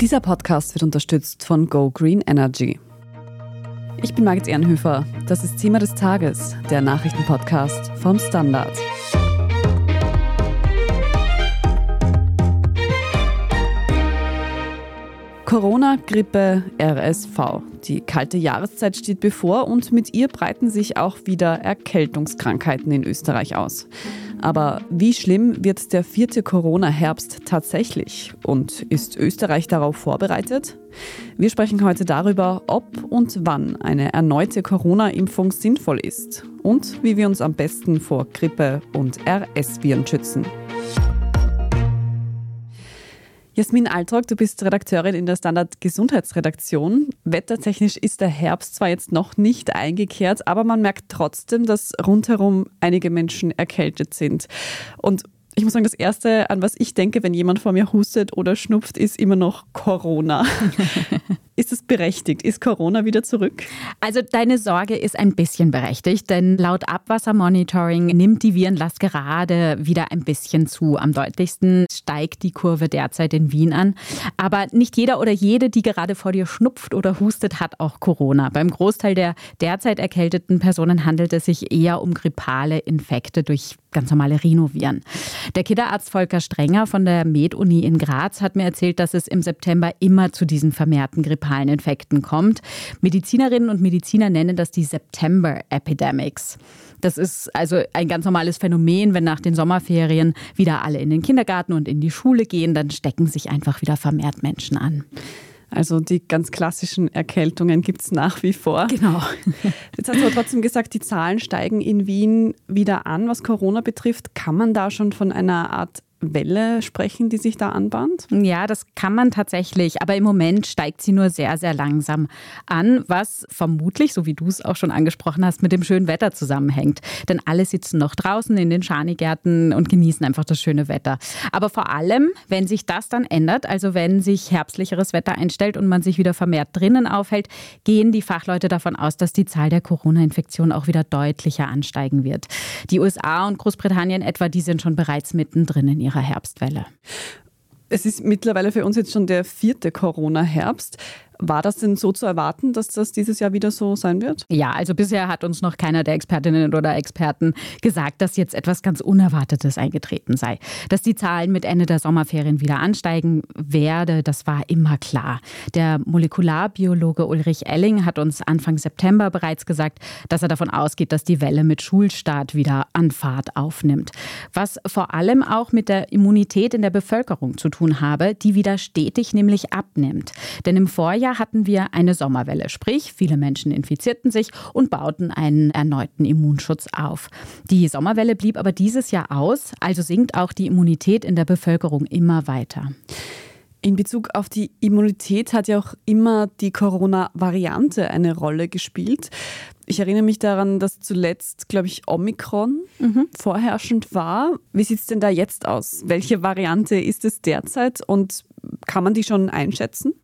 Dieser Podcast wird unterstützt von Go Green Energy. Ich bin Margit Ehrenhöfer. Das ist Thema des Tages, der Nachrichtenpodcast vom Standard. Corona, Grippe, RSV. Die kalte Jahreszeit steht bevor und mit ihr breiten sich auch wieder Erkältungskrankheiten in Österreich aus. Aber wie schlimm wird der vierte Corona-Herbst tatsächlich? Und ist Österreich darauf vorbereitet? Wir sprechen heute darüber, ob und wann eine erneute Corona-Impfung sinnvoll ist und wie wir uns am besten vor Grippe und RS-Viren schützen. Jasmin Altrog, du bist Redakteurin in der Standard Gesundheitsredaktion. Wettertechnisch ist der Herbst zwar jetzt noch nicht eingekehrt, aber man merkt trotzdem, dass rundherum einige Menschen erkältet sind. Und ich muss sagen, das Erste, an was ich denke, wenn jemand vor mir hustet oder schnupft, ist immer noch Corona. Ist es berechtigt? Ist Corona wieder zurück? Also deine Sorge ist ein bisschen berechtigt, denn laut Abwassermonitoring nimmt die Virenlast gerade wieder ein bisschen zu. Am deutlichsten steigt die Kurve derzeit in Wien an. Aber nicht jeder oder jede, die gerade vor dir schnupft oder hustet, hat auch Corona. Beim Großteil der derzeit erkälteten Personen handelt es sich eher um grippale Infekte durch ganz normale Rhinoviren. Der Kinderarzt Volker Strenger von der Med-Uni in Graz hat mir erzählt, dass es im September immer zu diesen vermehrten grippalen Infekten kommt. Medizinerinnen und Mediziner nennen das die September Epidemics. Das ist also ein ganz normales Phänomen, wenn nach den Sommerferien wieder alle in den Kindergarten und in die Schule gehen, dann stecken sich einfach wieder vermehrt Menschen an. Also die ganz klassischen Erkältungen gibt es nach wie vor. Genau. Jetzt hast du aber trotzdem gesagt, die Zahlen steigen in Wien wieder an, was Corona betrifft. Kann man da schon von einer Art Welle sprechen, die sich da anbahnt? Ja, das kann man tatsächlich, aber im Moment steigt sie nur sehr, sehr langsam an, was vermutlich, so wie du es auch schon angesprochen hast, mit dem schönen Wetter zusammenhängt. Denn alle sitzen noch draußen in den Schanigärten und genießen einfach das schöne Wetter. Aber vor allem, wenn sich das dann ändert, also wenn sich herbstlicheres Wetter einstellt und man sich wieder vermehrt drinnen aufhält, gehen die Fachleute davon aus, dass die Zahl der Corona-Infektionen auch wieder deutlicher ansteigen wird. Die USA und Großbritannien etwa, die sind schon bereits mittendrin in ihrer Herbstwelle. Es ist mittlerweile für uns jetzt schon der vierte Corona-Herbst. War das denn so zu erwarten, dass das dieses Jahr wieder so sein wird? Ja, also bisher hat uns noch keiner der Expertinnen oder Experten gesagt, dass jetzt etwas ganz Unerwartetes eingetreten sei. Dass die Zahlen mit Ende der Sommerferien wieder ansteigen werde, das war immer klar. Der Molekularbiologe Ulrich Elling hat uns Anfang September bereits gesagt, dass er davon ausgeht, dass die Welle mit Schulstart wieder an Fahrt aufnimmt. Was vor allem auch mit der Immunität in der Bevölkerung zu tun habe, die wieder stetig nämlich abnimmt. Denn im Vorjahr Jahr hatten wir eine Sommerwelle, sprich viele Menschen infizierten sich und bauten einen erneuten Immunschutz auf. Die Sommerwelle blieb aber dieses Jahr aus, also sinkt auch die Immunität in der Bevölkerung immer weiter. In Bezug auf die Immunität hat ja auch immer die Corona-Variante eine Rolle gespielt. Ich erinnere mich daran, dass zuletzt, glaube ich, Omikron mhm. vorherrschend war. Wie sieht es denn da jetzt aus? Welche Variante ist es derzeit und kann man die schon einschätzen?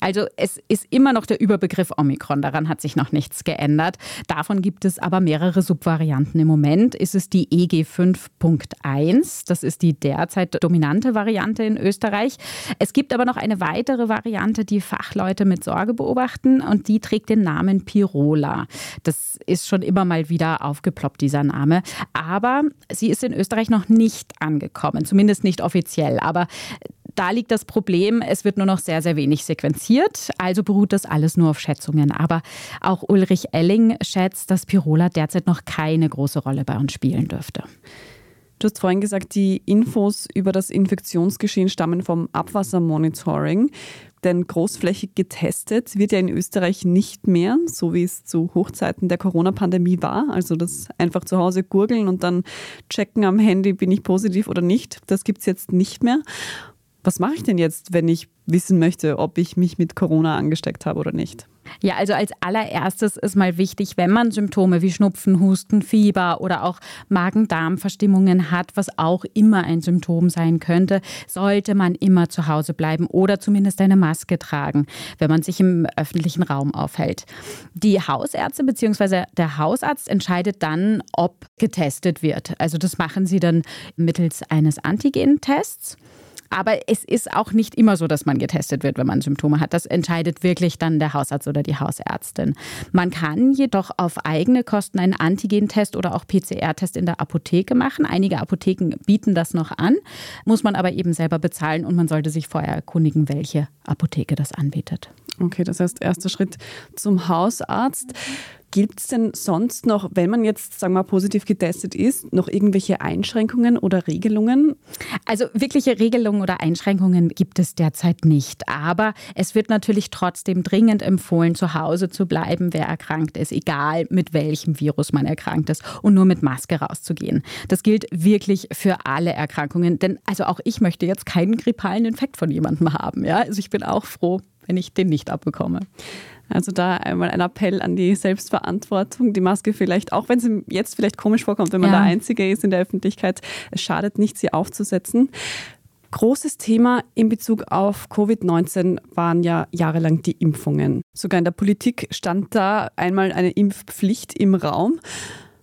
Also es ist immer noch der Überbegriff Omikron, daran hat sich noch nichts geändert. Davon gibt es aber mehrere Subvarianten. Im Moment ist es die EG5.1, das ist die derzeit dominante Variante in Österreich. Es gibt aber noch eine weitere Variante, die Fachleute mit Sorge beobachten und die trägt den Namen Pirola. Das ist schon immer mal wieder aufgeploppt, dieser Name. Aber sie ist in Österreich noch nicht angekommen, zumindest nicht offiziell. Aber da liegt das Problem, es wird nur noch sehr, sehr wenig sequenziert, also beruht das alles nur auf Schätzungen. Aber auch Ulrich Elling schätzt, dass Pirola derzeit noch keine große Rolle bei uns spielen dürfte. Du hast vorhin gesagt, die Infos über das Infektionsgeschehen stammen vom Abwassermonitoring. Denn großflächig getestet wird ja in Österreich nicht mehr, so wie es zu Hochzeiten der Corona-Pandemie war. Also das einfach zu Hause gurgeln und dann checken am Handy, bin ich positiv oder nicht. Das gibt es jetzt nicht mehr was mache ich denn jetzt, wenn ich wissen möchte, ob ich mich mit Corona angesteckt habe oder nicht? Ja, also als allererstes ist mal wichtig, wenn man Symptome wie Schnupfen, Husten, Fieber oder auch Magen-Darm-Verstimmungen hat, was auch immer ein Symptom sein könnte, sollte man immer zu Hause bleiben oder zumindest eine Maske tragen, wenn man sich im öffentlichen Raum aufhält. Die Hausärzte bzw. der Hausarzt entscheidet dann, ob getestet wird. Also das machen sie dann mittels eines Antigen-Tests. Aber es ist auch nicht immer so, dass man getestet wird, wenn man Symptome hat. Das entscheidet wirklich dann der Hausarzt oder die Hausärztin. Man kann jedoch auf eigene Kosten einen Antigentest oder auch PCR-Test in der Apotheke machen. Einige Apotheken bieten das noch an, muss man aber eben selber bezahlen und man sollte sich vorher erkundigen, welche Apotheke das anbietet. Okay, das heißt, erster Schritt zum Hausarzt. Gibt es denn sonst noch, wenn man jetzt, sagen wir mal, positiv getestet ist, noch irgendwelche Einschränkungen oder Regelungen? Also wirkliche Regelungen oder Einschränkungen gibt es derzeit nicht. Aber es wird natürlich trotzdem dringend empfohlen, zu Hause zu bleiben, wer erkrankt ist, egal mit welchem Virus man erkrankt ist und nur mit Maske rauszugehen. Das gilt wirklich für alle Erkrankungen. Denn also auch ich möchte jetzt keinen grippalen Infekt von jemandem haben. Ja? Also ich bin auch froh, wenn ich den nicht abbekomme. Also da einmal ein Appell an die Selbstverantwortung. Die Maske vielleicht, auch wenn sie jetzt vielleicht komisch vorkommt, wenn man ja. der Einzige ist in der Öffentlichkeit, es schadet nicht, sie aufzusetzen. Großes Thema in Bezug auf Covid-19 waren ja jahrelang die Impfungen. Sogar in der Politik stand da einmal eine Impfpflicht im Raum.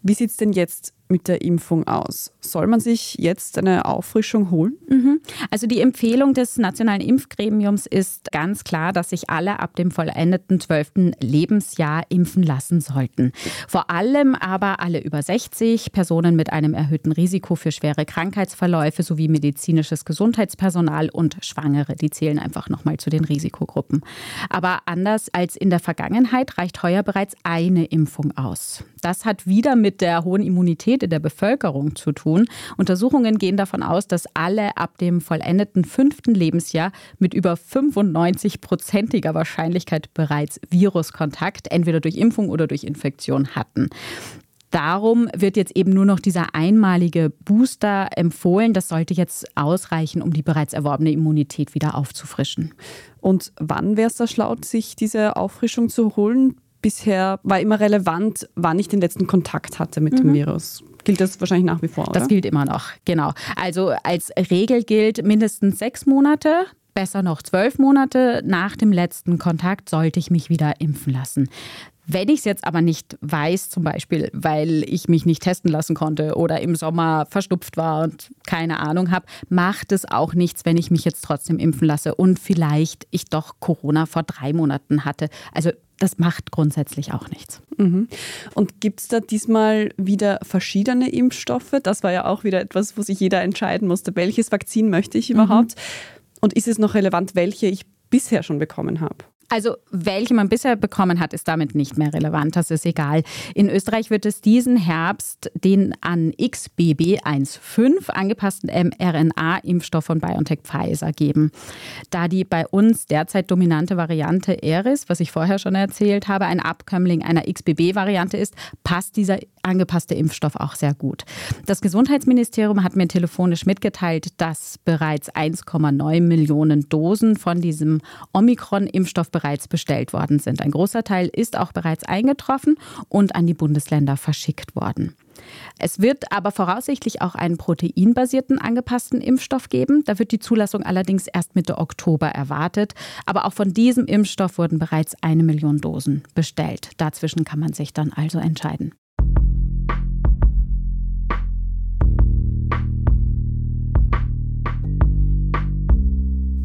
Wie sieht es denn jetzt mit der Impfung aus? Soll man sich jetzt eine Auffrischung holen? Mhm. Also die Empfehlung des Nationalen Impfgremiums ist ganz klar, dass sich alle ab dem vollendeten 12. Lebensjahr impfen lassen sollten. Vor allem aber alle über 60, Personen mit einem erhöhten Risiko für schwere Krankheitsverläufe sowie medizinisches Gesundheitspersonal und Schwangere. Die zählen einfach nochmal zu den Risikogruppen. Aber anders als in der Vergangenheit reicht heuer bereits eine Impfung aus. Das hat wieder mit der hohen Immunität In der Bevölkerung zu tun. Untersuchungen gehen davon aus, dass alle ab dem vollendeten fünften Lebensjahr mit über 95-prozentiger Wahrscheinlichkeit bereits Viruskontakt, entweder durch Impfung oder durch Infektion hatten. Darum wird jetzt eben nur noch dieser einmalige Booster empfohlen. Das sollte jetzt ausreichen, um die bereits erworbene Immunität wieder aufzufrischen. Und wann wäre es da schlau, sich diese Auffrischung zu holen? Bisher war immer relevant, wann ich den letzten Kontakt hatte mit mhm. dem Virus gilt das wahrscheinlich nach wie vor, oder? Das gilt immer noch, genau. Also als Regel gilt mindestens sechs Monate. Besser noch zwölf Monate nach dem letzten Kontakt sollte ich mich wieder impfen lassen. Wenn ich es jetzt aber nicht weiß, zum Beispiel, weil ich mich nicht testen lassen konnte oder im Sommer verstupft war und keine Ahnung habe, macht es auch nichts, wenn ich mich jetzt trotzdem impfen lasse und vielleicht ich doch Corona vor drei Monaten hatte. Also das macht grundsätzlich auch nichts. Mhm. Und gibt es da diesmal wieder verschiedene Impfstoffe? Das war ja auch wieder etwas, wo sich jeder entscheiden musste, welches Vakzin möchte ich überhaupt? Mhm. Und ist es noch relevant, welche ich bisher schon bekommen habe? Also welche man bisher bekommen hat, ist damit nicht mehr relevant. Das ist egal. In Österreich wird es diesen Herbst den an XBB1.5 angepassten mRNA-Impfstoff von BioNTech Pfizer geben. Da die bei uns derzeit dominante Variante Eris, was ich vorher schon erzählt habe, ein Abkömmling einer XBB-Variante ist, passt dieser angepasste Impfstoff auch sehr gut. Das Gesundheitsministerium hat mir telefonisch mitgeteilt, dass bereits 1,9 Millionen Dosen von diesem Omikron-Impfstoff bereits bestellt worden sind. Ein großer Teil ist auch bereits eingetroffen und an die Bundesländer verschickt worden. Es wird aber voraussichtlich auch einen proteinbasierten angepassten Impfstoff geben. Da wird die Zulassung allerdings erst Mitte Oktober erwartet. Aber auch von diesem Impfstoff wurden bereits eine Million Dosen bestellt. Dazwischen kann man sich dann also entscheiden.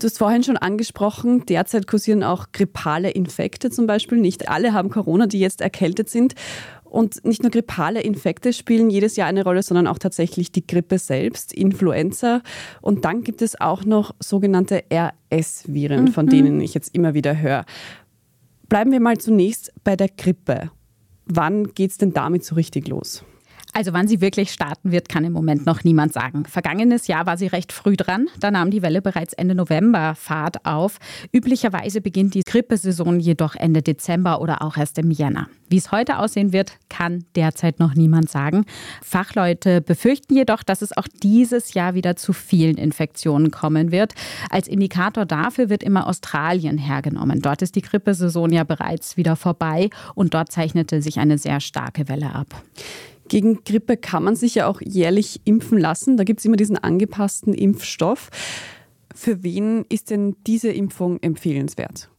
Du hast vorhin schon angesprochen, derzeit kursieren auch grippale Infekte zum Beispiel. Nicht alle haben Corona, die jetzt erkältet sind. Und nicht nur grippale Infekte spielen jedes Jahr eine Rolle, sondern auch tatsächlich die Grippe selbst, Influenza. Und dann gibt es auch noch sogenannte RS-Viren, von mhm. denen ich jetzt immer wieder höre. Bleiben wir mal zunächst bei der Grippe. Wann geht es denn damit so richtig los? Also wann sie wirklich starten wird, kann im Moment noch niemand sagen. Vergangenes Jahr war sie recht früh dran. Da nahm die Welle bereits Ende November Fahrt auf. Üblicherweise beginnt die Grippesaison jedoch Ende Dezember oder auch erst im Jänner. Wie es heute aussehen wird, kann derzeit noch niemand sagen. Fachleute befürchten jedoch, dass es auch dieses Jahr wieder zu vielen Infektionen kommen wird. Als Indikator dafür wird immer Australien hergenommen. Dort ist die Grippesaison ja bereits wieder vorbei und dort zeichnete sich eine sehr starke Welle ab. Gegen Grippe kann man sich ja auch jährlich impfen lassen. Da gibt es immer diesen angepassten Impfstoff. Für wen ist denn diese Impfung empfehlenswert?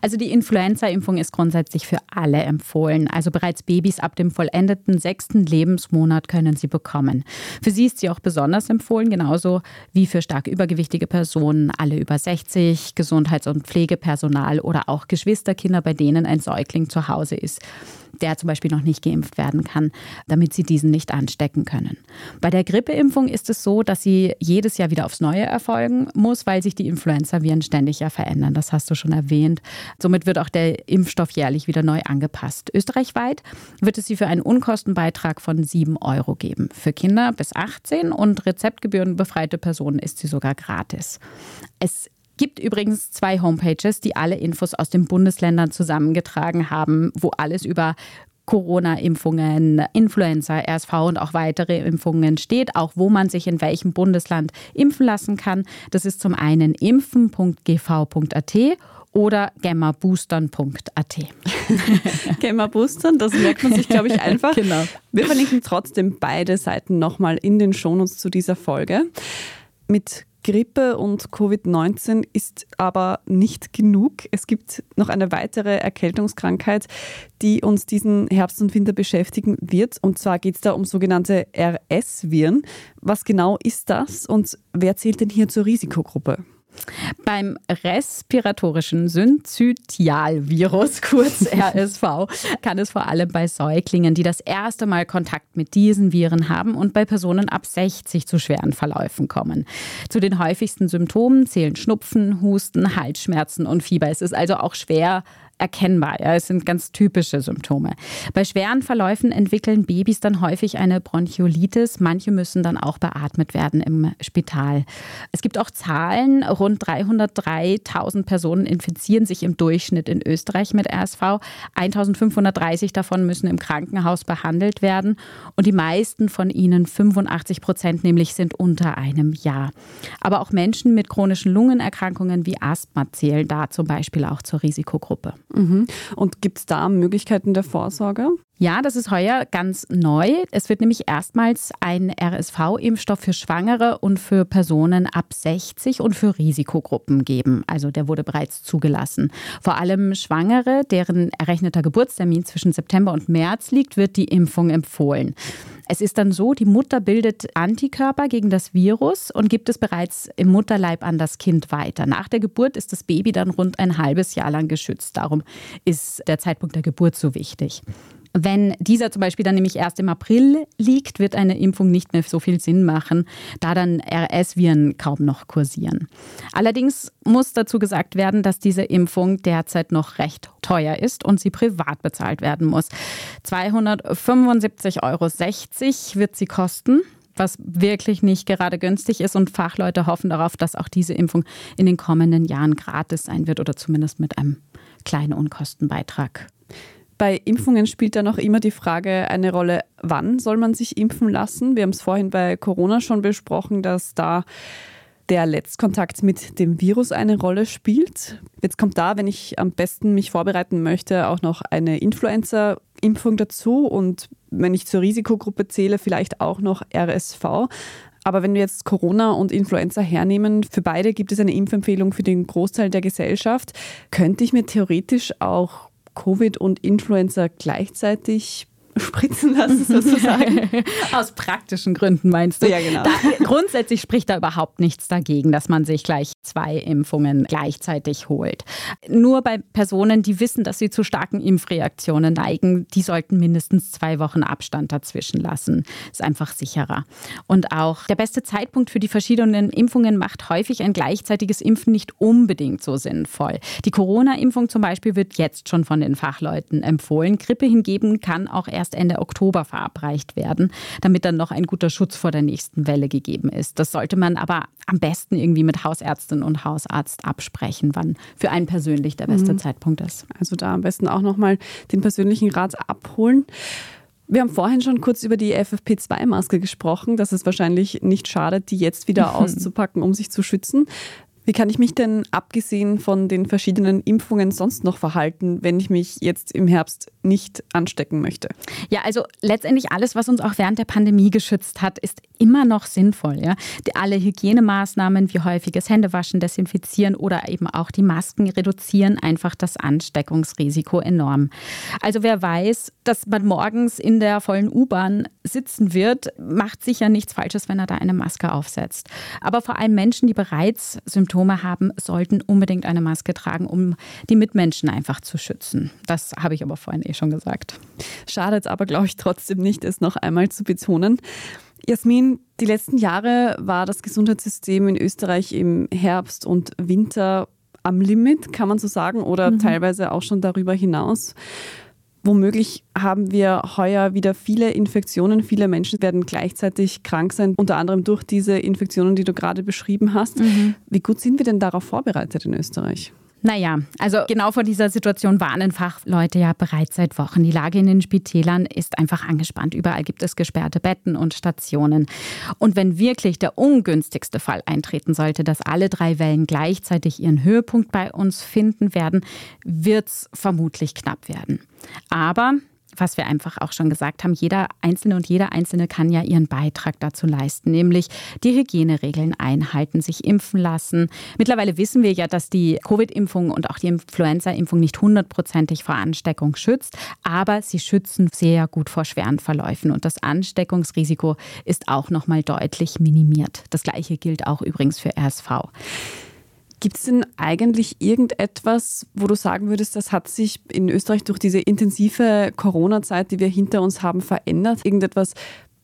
Also die Influenza-Impfung ist grundsätzlich für alle empfohlen. Also bereits Babys ab dem vollendeten sechsten Lebensmonat können sie bekommen. Für sie ist sie auch besonders empfohlen, genauso wie für stark übergewichtige Personen, alle über 60, Gesundheits- und Pflegepersonal oder auch Geschwisterkinder, bei denen ein Säugling zu Hause ist der zum Beispiel noch nicht geimpft werden kann, damit sie diesen nicht anstecken können. Bei der Grippeimpfung ist es so, dass sie jedes Jahr wieder aufs Neue erfolgen muss, weil sich die Influenza-Viren ständig ja verändern. Das hast du schon erwähnt. Somit wird auch der Impfstoff jährlich wieder neu angepasst. Österreichweit wird es sie für einen Unkostenbeitrag von 7 Euro geben. Für Kinder bis 18 und rezeptgebührenbefreite Personen ist sie sogar gratis. Es gibt übrigens zwei Homepages, die alle Infos aus den Bundesländern zusammengetragen haben, wo alles über Corona-Impfungen, Influenza, RSV und auch weitere Impfungen steht, auch wo man sich in welchem Bundesland impfen lassen kann. Das ist zum einen impfen.gv.at oder gemmaboostern.at. Gemmaboostern, das merkt man sich, glaube ich, einfach. genau. Wir verlinken trotzdem beide Seiten nochmal in den Shownotes zu dieser Folge. Mit Grippe und Covid-19 ist aber nicht genug. Es gibt noch eine weitere Erkältungskrankheit, die uns diesen Herbst und Winter beschäftigen wird. Und zwar geht es da um sogenannte RS-Viren. Was genau ist das und wer zählt denn hier zur Risikogruppe? Beim respiratorischen Synzytialvirus, kurz RSV, kann es vor allem bei Säuglingen, die das erste Mal Kontakt mit diesen Viren haben und bei Personen ab 60 zu schweren Verläufen kommen. Zu den häufigsten Symptomen zählen Schnupfen, Husten, Halsschmerzen und Fieber. Es ist also auch schwer, erkennbar. Ja, es sind ganz typische Symptome. Bei schweren Verläufen entwickeln Babys dann häufig eine Bronchiolitis. Manche müssen dann auch beatmet werden im Spital. Es gibt auch Zahlen. Rund 303.000 Personen infizieren sich im Durchschnitt in Österreich mit RSV. 1.530 davon müssen im Krankenhaus behandelt werden. Und die meisten von ihnen, 85 Prozent nämlich, sind unter einem Jahr. Aber auch Menschen mit chronischen Lungenerkrankungen wie Asthma zählen da zum Beispiel auch zur Risikogruppe. Mhm. Und gibt es da Möglichkeiten der Vorsorge? Ja, das ist heuer ganz neu. Es wird nämlich erstmals ein RSV-Impfstoff für Schwangere und für Personen ab 60 und für Risikogruppen geben. Also der wurde bereits zugelassen. Vor allem Schwangere, deren errechneter Geburtstermin zwischen September und März liegt, wird die Impfung empfohlen. Es ist dann so, die Mutter bildet Antikörper gegen das Virus und gibt es bereits im Mutterleib an das Kind weiter. Nach der Geburt ist das Baby dann rund ein halbes Jahr lang geschützt. Darum ist der Zeitpunkt der Geburt so wichtig. Wenn dieser zum Beispiel dann nämlich erst im April liegt, wird eine Impfung nicht mehr so viel Sinn machen, da dann RS-Viren kaum noch kursieren. Allerdings muss dazu gesagt werden, dass diese Impfung derzeit noch recht teuer ist und sie privat bezahlt werden muss. 275,60 Euro wird sie kosten was wirklich nicht gerade günstig ist. Und Fachleute hoffen darauf, dass auch diese Impfung in den kommenden Jahren gratis sein wird oder zumindest mit einem kleinen Unkostenbeitrag. Bei Impfungen spielt da noch immer die Frage eine Rolle, wann soll man sich impfen lassen? Wir haben es vorhin bei Corona schon besprochen, dass da der Letztkontakt mit dem Virus eine Rolle spielt. Jetzt kommt da, wenn ich am besten mich vorbereiten möchte, auch noch eine Influenza-Impfung dazu und wenn ich zur Risikogruppe zähle, vielleicht auch noch RSV. Aber wenn wir jetzt Corona und Influenza hernehmen, für beide gibt es eine Impfempfehlung für den Großteil der Gesellschaft. Könnte ich mir theoretisch auch Covid und Influenza gleichzeitig spritzen lassen, sozusagen. Aus praktischen Gründen meinst du? Ja, genau. Da, grundsätzlich spricht da überhaupt nichts dagegen, dass man sich gleich zwei Impfungen gleichzeitig holt. Nur bei Personen, die wissen, dass sie zu starken Impfreaktionen neigen, die sollten mindestens zwei Wochen Abstand dazwischen lassen. Ist einfach sicherer. Und auch der beste Zeitpunkt für die verschiedenen Impfungen macht häufig ein gleichzeitiges Impfen nicht unbedingt so sinnvoll. Die Corona-Impfung zum Beispiel wird jetzt schon von den Fachleuten empfohlen. Grippe hingegen kann auch erst erst Ende Oktober verabreicht werden, damit dann noch ein guter Schutz vor der nächsten Welle gegeben ist. Das sollte man aber am besten irgendwie mit Hausärztin und Hausarzt absprechen, wann für einen persönlich der beste mhm. Zeitpunkt ist. Also da am besten auch nochmal den persönlichen Rat abholen. Wir haben vorhin schon kurz über die FFP2-Maske gesprochen, dass es wahrscheinlich nicht schadet, die jetzt wieder auszupacken, um sich zu schützen. Wie kann ich mich denn abgesehen von den verschiedenen Impfungen sonst noch verhalten, wenn ich mich jetzt im Herbst nicht anstecken möchte? Ja, also letztendlich alles, was uns auch während der Pandemie geschützt hat, ist immer noch sinnvoll. Ja? Die, alle Hygienemaßnahmen wie häufiges Händewaschen, Desinfizieren oder eben auch die Masken reduzieren einfach das Ansteckungsrisiko enorm. Also wer weiß, dass man morgens in der vollen U-Bahn sitzen wird, macht sicher nichts Falsches, wenn er da eine Maske aufsetzt. Aber vor allem Menschen, die bereits Symptome Symptome haben, sollten unbedingt eine Maske tragen, um die Mitmenschen einfach zu schützen. Das habe ich aber vorhin eh schon gesagt. Schadet aber, glaube ich, trotzdem nicht, es noch einmal zu betonen. Jasmin, die letzten Jahre war das Gesundheitssystem in Österreich im Herbst und Winter am Limit, kann man so sagen, oder mhm. teilweise auch schon darüber hinaus. Womöglich haben wir heuer wieder viele Infektionen. Viele Menschen werden gleichzeitig krank sein, unter anderem durch diese Infektionen, die du gerade beschrieben hast. Mhm. Wie gut sind wir denn darauf vorbereitet in Österreich? Naja, also genau vor dieser Situation warnen Fachleute ja bereits seit Wochen. Die Lage in den Spitälern ist einfach angespannt. Überall gibt es gesperrte Betten und Stationen. Und wenn wirklich der ungünstigste Fall eintreten sollte, dass alle drei Wellen gleichzeitig ihren Höhepunkt bei uns finden werden, wird es vermutlich knapp werden. Aber was wir einfach auch schon gesagt haben, jeder Einzelne und jeder Einzelne kann ja ihren Beitrag dazu leisten, nämlich die Hygieneregeln einhalten, sich impfen lassen. Mittlerweile wissen wir ja, dass die Covid-Impfung und auch die Influenza-Impfung nicht hundertprozentig vor Ansteckung schützt, aber sie schützen sehr gut vor schweren Verläufen und das Ansteckungsrisiko ist auch noch mal deutlich minimiert. Das gleiche gilt auch übrigens für RSV. Gibt es denn eigentlich irgendetwas, wo du sagen würdest, das hat sich in Österreich durch diese intensive Corona-Zeit, die wir hinter uns haben, verändert? Irgendetwas,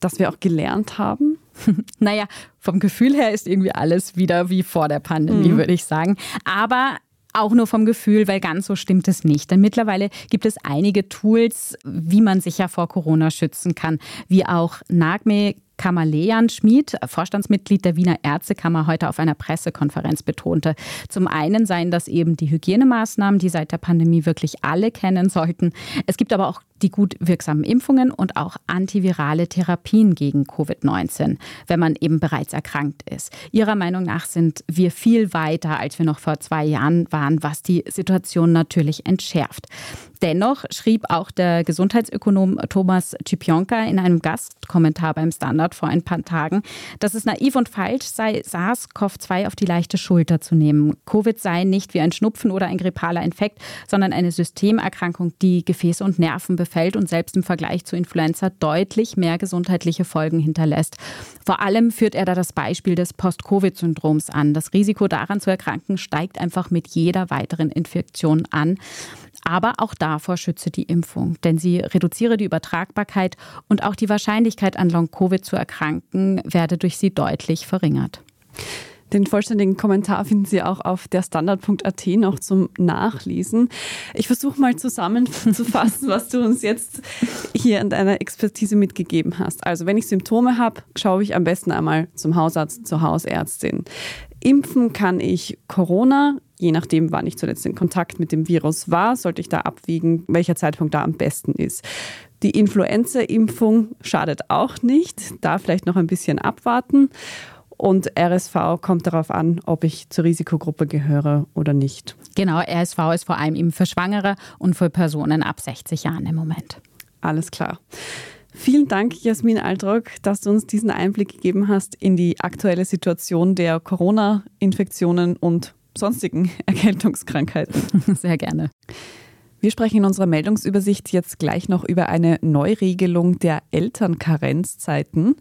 das wir auch gelernt haben? naja, vom Gefühl her ist irgendwie alles wieder wie vor der Pandemie, mhm. würde ich sagen. Aber auch nur vom Gefühl, weil ganz so stimmt es nicht. Denn mittlerweile gibt es einige Tools, wie man sich ja vor Corona schützen kann, wie auch NAGME Kamalean Schmid, Vorstandsmitglied der Wiener Ärztekammer, heute auf einer Pressekonferenz betonte. Zum einen seien das eben die Hygienemaßnahmen, die seit der Pandemie wirklich alle kennen sollten. Es gibt aber auch die gut wirksamen Impfungen und auch antivirale Therapien gegen Covid-19, wenn man eben bereits erkrankt ist. Ihrer Meinung nach sind wir viel weiter, als wir noch vor zwei Jahren waren, was die Situation natürlich entschärft. Dennoch schrieb auch der Gesundheitsökonom Thomas Czipionka in einem Gastkommentar beim Standard vor ein paar Tagen, dass es naiv und falsch sei, SARS-CoV-2 auf die leichte Schulter zu nehmen. Covid sei nicht wie ein Schnupfen oder ein grippaler Infekt, sondern eine Systemerkrankung, die Gefäße und Nerven befällt und selbst im Vergleich zu Influenza deutlich mehr gesundheitliche Folgen hinterlässt. Vor allem führt er da das Beispiel des Post-Covid-Syndroms an. Das Risiko daran zu erkranken steigt einfach mit jeder weiteren Infektion an. Aber auch davor schütze die Impfung, denn sie reduziere die Übertragbarkeit und auch die Wahrscheinlichkeit an Long-Covid zu erkranken werde durch sie deutlich verringert. Den vollständigen Kommentar finden Sie auch auf der Standard.at noch zum Nachlesen. Ich versuche mal zusammenzufassen, was du uns jetzt hier in deiner Expertise mitgegeben hast. Also wenn ich Symptome habe, schaue ich am besten einmal zum Hausarzt, zur Hausärztin. Impfen kann ich Corona, je nachdem, wann ich zuletzt in Kontakt mit dem Virus war, sollte ich da abwiegen, welcher Zeitpunkt da am besten ist. Die Influenza-Impfung schadet auch nicht, da vielleicht noch ein bisschen abwarten. Und RSV kommt darauf an, ob ich zur Risikogruppe gehöre oder nicht. Genau, RSV ist vor allem eben für Schwangere und für Personen ab 60 Jahren im Moment. Alles klar. Vielen Dank, Jasmin Altrock, dass du uns diesen Einblick gegeben hast in die aktuelle Situation der Corona-Infektionen und sonstigen Erkältungskrankheiten. Sehr gerne. Wir sprechen in unserer Meldungsübersicht jetzt gleich noch über eine Neuregelung der Elternkarenzzeiten.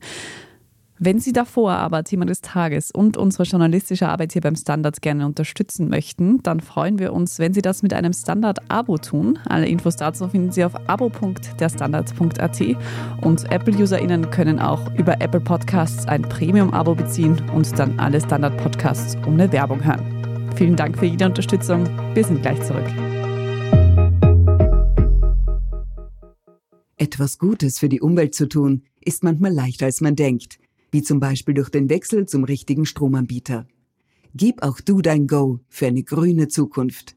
Wenn Sie davor aber Thema des Tages und unsere journalistische Arbeit hier beim Standard gerne unterstützen möchten, dann freuen wir uns, wenn Sie das mit einem Standard-Abo tun. Alle Infos dazu finden Sie auf abo.derstandard.at und Apple-UserInnen können auch über Apple Podcasts ein Premium-Abo beziehen und dann alle Standard-Podcasts ohne Werbung hören. Vielen Dank für jede Unterstützung. Wir sind gleich zurück. Etwas Gutes für die Umwelt zu tun, ist manchmal leichter als man denkt wie zum Beispiel durch den Wechsel zum richtigen Stromanbieter. Gib auch du dein Go für eine grüne Zukunft.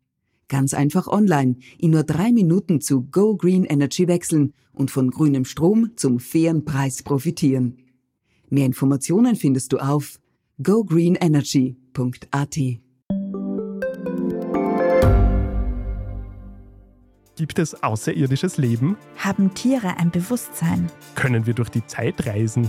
Ganz einfach online in nur drei Minuten zu Go Green Energy wechseln und von grünem Strom zum fairen Preis profitieren. Mehr Informationen findest du auf gogreenenergy.at. Gibt es außerirdisches Leben? Haben Tiere ein Bewusstsein? Können wir durch die Zeit reisen?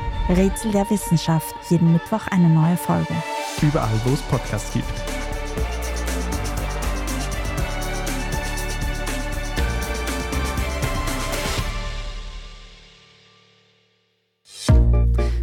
Rätsel der Wissenschaft. Jeden Mittwoch eine neue Folge. Überall, wo es Podcasts gibt.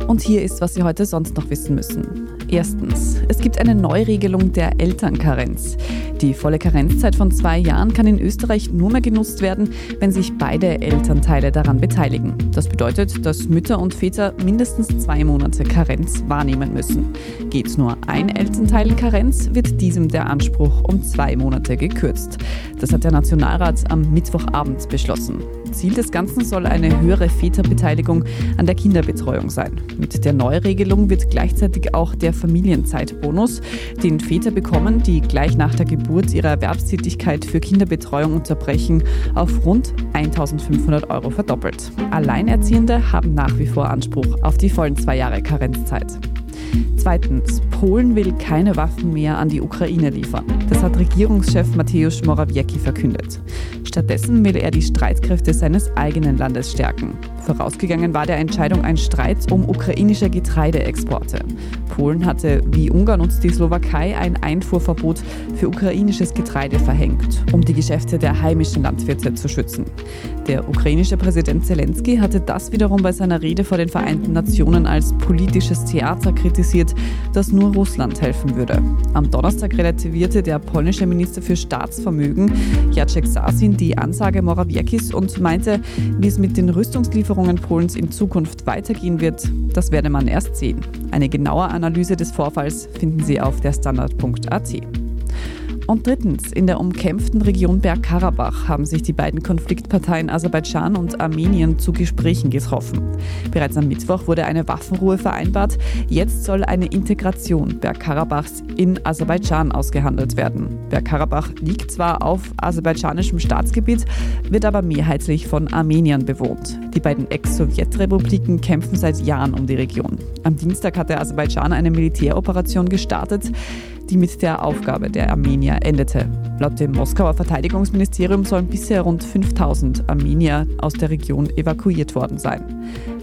Und hier ist, was Sie heute sonst noch wissen müssen. Erstens, es gibt eine Neuregelung der Elternkarenz. Die volle Karenzzeit von zwei Jahren kann in Österreich nur mehr genutzt werden, wenn sich beide Elternteile daran beteiligen. Das bedeutet, dass Mütter und Väter mindestens zwei Monate Karenz wahrnehmen müssen. Geht nur ein Elternteil Karenz, wird diesem der Anspruch um zwei Monate gekürzt. Das hat der Nationalrat am Mittwochabend beschlossen. Ziel des Ganzen soll eine höhere Väterbeteiligung an der Kinderbetreuung sein. Mit der Neuregelung wird gleichzeitig auch der Familienzeitbonus, den Väter bekommen, die gleich nach der Geburt ihre Erwerbstätigkeit für Kinderbetreuung unterbrechen, auf rund 1500 Euro verdoppelt. Alleinerziehende haben nach wie vor Anspruch auf die vollen zwei Jahre Karenzzeit. Zweitens, Polen will keine Waffen mehr an die Ukraine liefern. Das hat Regierungschef Mateusz Morawiecki verkündet. Stattdessen will er die Streitkräfte seines eigenen Landes stärken. Vorausgegangen war der Entscheidung ein Streit um ukrainische Getreideexporte. Polen hatte, wie Ungarn und die Slowakei, ein Einfuhrverbot für ukrainisches Getreide verhängt, um die Geschäfte der heimischen Landwirte zu schützen. Der ukrainische Präsident Zelensky hatte das wiederum bei seiner Rede vor den Vereinten Nationen als politisches Theater kritisiert, das nur Russland helfen würde. Am Donnerstag relativierte der polnische Minister für Staatsvermögen Jacek Sasin die Ansage Morawieckis und meinte, wie es mit den Rüstungslieferungen Polens in Zukunft weitergehen wird, das werde man erst sehen. Eine genaue Analyse des Vorfalls finden Sie auf der Standard.at. Und drittens, in der umkämpften Region Bergkarabach haben sich die beiden Konfliktparteien Aserbaidschan und Armenien zu Gesprächen getroffen. Bereits am Mittwoch wurde eine Waffenruhe vereinbart. Jetzt soll eine Integration Bergkarabachs in Aserbaidschan ausgehandelt werden. Bergkarabach liegt zwar auf aserbaidschanischem Staatsgebiet, wird aber mehrheitlich von Armeniern bewohnt. Die beiden Ex-Sowjetrepubliken kämpfen seit Jahren um die Region. Am Dienstag hat der Aserbaidschan eine Militäroperation gestartet die mit der Aufgabe der Armenier endete. Laut dem Moskauer Verteidigungsministerium sollen bisher rund 5000 Armenier aus der Region evakuiert worden sein.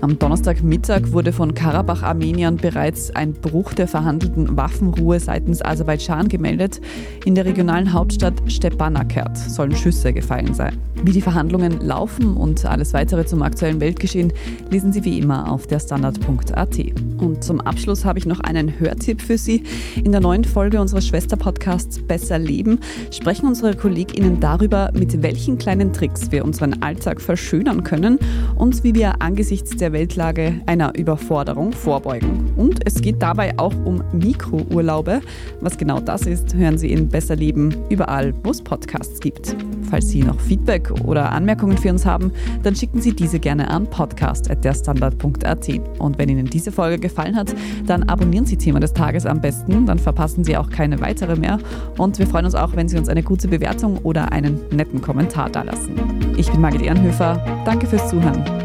Am Donnerstagmittag wurde von Karabach-Armeniern bereits ein Bruch der verhandelten Waffenruhe seitens Aserbaidschan gemeldet. In der regionalen Hauptstadt Stepanakert sollen Schüsse gefallen sein. Wie die Verhandlungen laufen und alles weitere zum aktuellen Weltgeschehen lesen Sie wie immer auf der Standard.at. Und zum Abschluss habe ich noch einen Hörtipp für Sie. In der neuen Folge unseres Schwesterpodcasts Besser Leben sprechen unsere KollegInnen darüber, mit welchen kleinen Tricks wir unseren Alltag verschönern können und wie wir angesichts der der Weltlage einer Überforderung vorbeugen. Und es geht dabei auch um Mikrourlaube. Was genau das ist, hören Sie in Besser Leben überall, wo es Podcasts gibt. Falls Sie noch Feedback oder Anmerkungen für uns haben, dann schicken Sie diese gerne an podcast.derstandard.at. Und wenn Ihnen diese Folge gefallen hat, dann abonnieren Sie Thema des Tages am besten, dann verpassen Sie auch keine weitere mehr. Und wir freuen uns auch, wenn Sie uns eine gute Bewertung oder einen netten Kommentar dalassen. Ich bin Margit Ehrenhöfer, danke fürs Zuhören